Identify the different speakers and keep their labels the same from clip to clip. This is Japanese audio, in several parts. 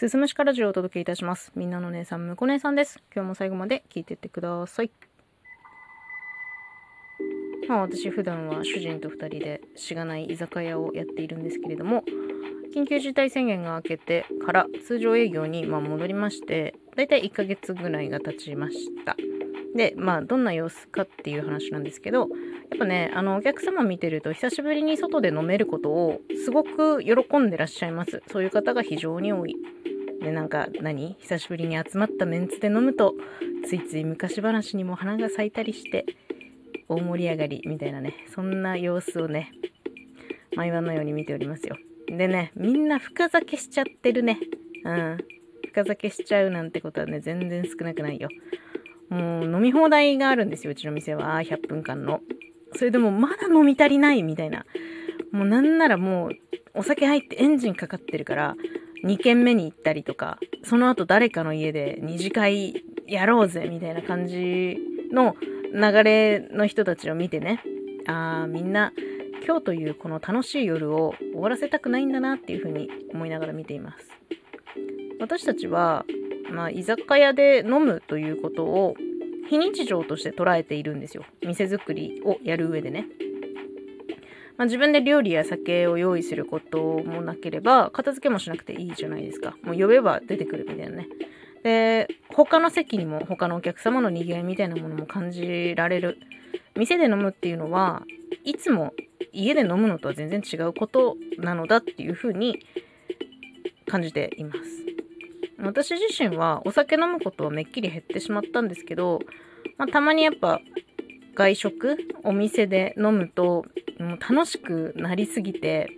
Speaker 1: すすむしかラジオをお届けいたします。みんなの姉さん、むこ姉さんです。今日も最後まで聞いてってください。まあ私普段は主人と2人でしがない居酒屋をやっているんですけれども、緊急事態宣言が明けてから通常営業にま戻りまして、だいたい1ヶ月ぐらいが経ちました。で、まあどんな様子かっていう話なんですけど、やっぱね、あのお客様見てると久しぶりに外で飲めることをすごく喜んでらっしゃいます。そういう方が非常に多い。で、なんか何？久しぶりに集まったメンツで飲むと、ついつい昔話にも花が咲いたりして、大盛り上がりみたいなね、そんな様子をね、毎晩のように見ておりますよ。でね、みんな深酒しちゃってるね。うん。深酒しちゃうなんてことはね、全然少なくないよ。もう飲み放題があるんですよ、うちの店は。100分間の。それでもまだ飲み足りないみたいな。もうなんならもうお酒入ってエンジンかかってるから、2軒目に行ったりとか、その後誰かの家で二次会やろうぜみたいな感じの流れの人たちを見てね、ああ、みんな今日というこの楽しい夜を終わらせたくないんだなっていうふうに思いながら見ています。私たちは、まあ、居酒屋で飲むということを非日常として捉えているんですよ。店作りをやる上でね。まあ、自分で料理や酒を用意することもなければ、片付けもしなくていいじゃないですか。もう呼べば出てくるみたいなね。で、他の席にも他のお客様の賑わいみたいなものも感じられる。店で飲むっていうのは、いつも家で飲むのとは全然違うことなのだっていうふうに感じています。私自身はお酒飲むことはめっきり減ってしまったんですけど、まあ、たまにやっぱ外食お店で飲むともう楽しくなりすぎて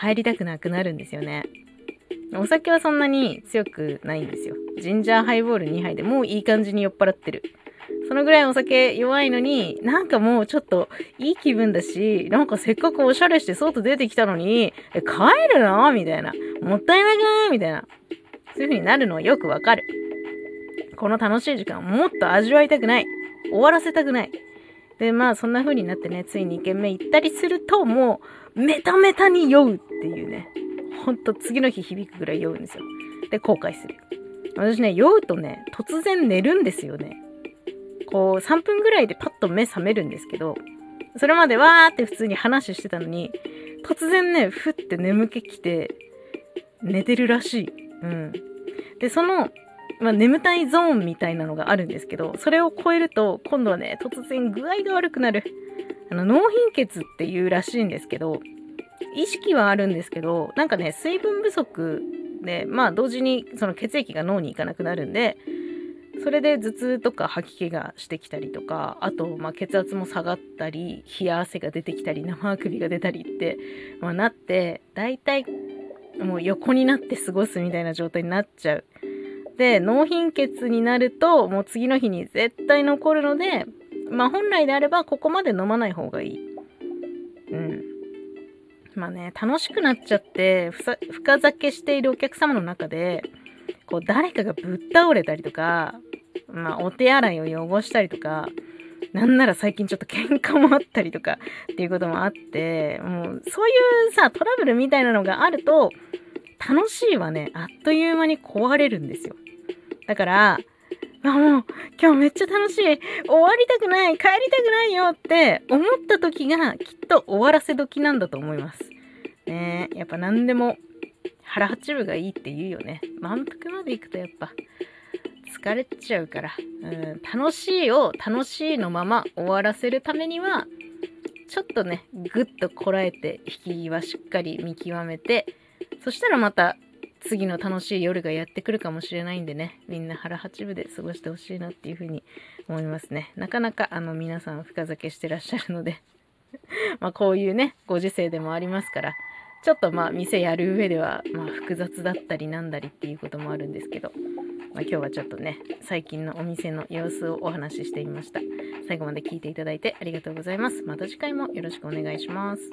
Speaker 1: 帰りたくなくなるんですよね。お酒はそんなに強くないんですよ。ジンジャーハイボール2杯でもういい感じに酔っ払ってる。そのぐらいお酒弱いのに、なんかもうちょっといい気分だし、なんかせっかくおしゃれして外出てきたのに、え帰るの？みたいな。もったいなくない？みたいな。そういう風になるのはよくわかる。この楽しい時間もっと味わいたくない。終わらせたくない。で、まあそんな風になってね、ついに2軒目行ったりすると、もう、メタメタに酔うっていうね。ほんと次の日響くぐらい酔うんですよ。で、後悔する。私ね、酔うとね、突然寝るんですよね。こう、3分ぐらいでパッと目覚めるんですけど、それまでわーって普通に話してたのに、突然ね、ふって眠気きて、寝てるらしい。うん。で、その、まあ、眠たいゾーンみたいなのがあるんですけど、それを超えると、今度はね、突然具合が悪くなる。あの、脳貧血っていうらしいんですけど、意識はあるんですけど、なんかね、水分不足で、まあ、同時にその血液が脳に行かなくなるんで、それで頭痛とか吐き気がしてきたりとか、あと、まあ、血圧も下がったり、冷や汗が出てきたり、生あくびが出たりって、まあ、なって、だいたいもう横になって過ごすみたいな状態になっちゃう。で、脳貧血になると、もう次の日に絶対残るので、まあ本来であればここまで飲まない方がいい。うん。まあね、楽しくなっちゃって、深酒しているお客様の中で、こう誰かがぶっ倒れたりとか、まあお手洗いを汚したりとか、なんなら最近ちょっと喧嘩もあったりとかっていうこともあって、もうそういうさ、トラブルみたいなのがあると、楽しいはね、あっという間に壊れるんですよ。だから、あ、もう、今日めっちゃ楽しい。終わりたくない。帰りたくないよって思った時がきっと終わらせ時なんだと思います。ね、やっぱ何でも腹八分がいいって言うよね。満腹まで行くとやっぱ疲れちゃうから、うん、楽しいを楽しいのまま終わらせるためには、ちょっとね、ぐっとこらえて、引き際しっかり見極めて、そしたらまた次の楽しい夜がやってくるかもしれないんでね、みんな腹八分で過ごしてほしいなっていうふうに思いますね。なかなかあの皆さん深酒してらっしゃるので、まあこういうね、ご時世でもありますから、ちょっとまあ店やる上ではまあ複雑だったりなんだりっていうこともあるんですけど、まあ、今日はちょっとね、最近のお店の様子をお話ししてみました。最後まで聞いていただいてありがとうございます。また次回もよろしくお願いします。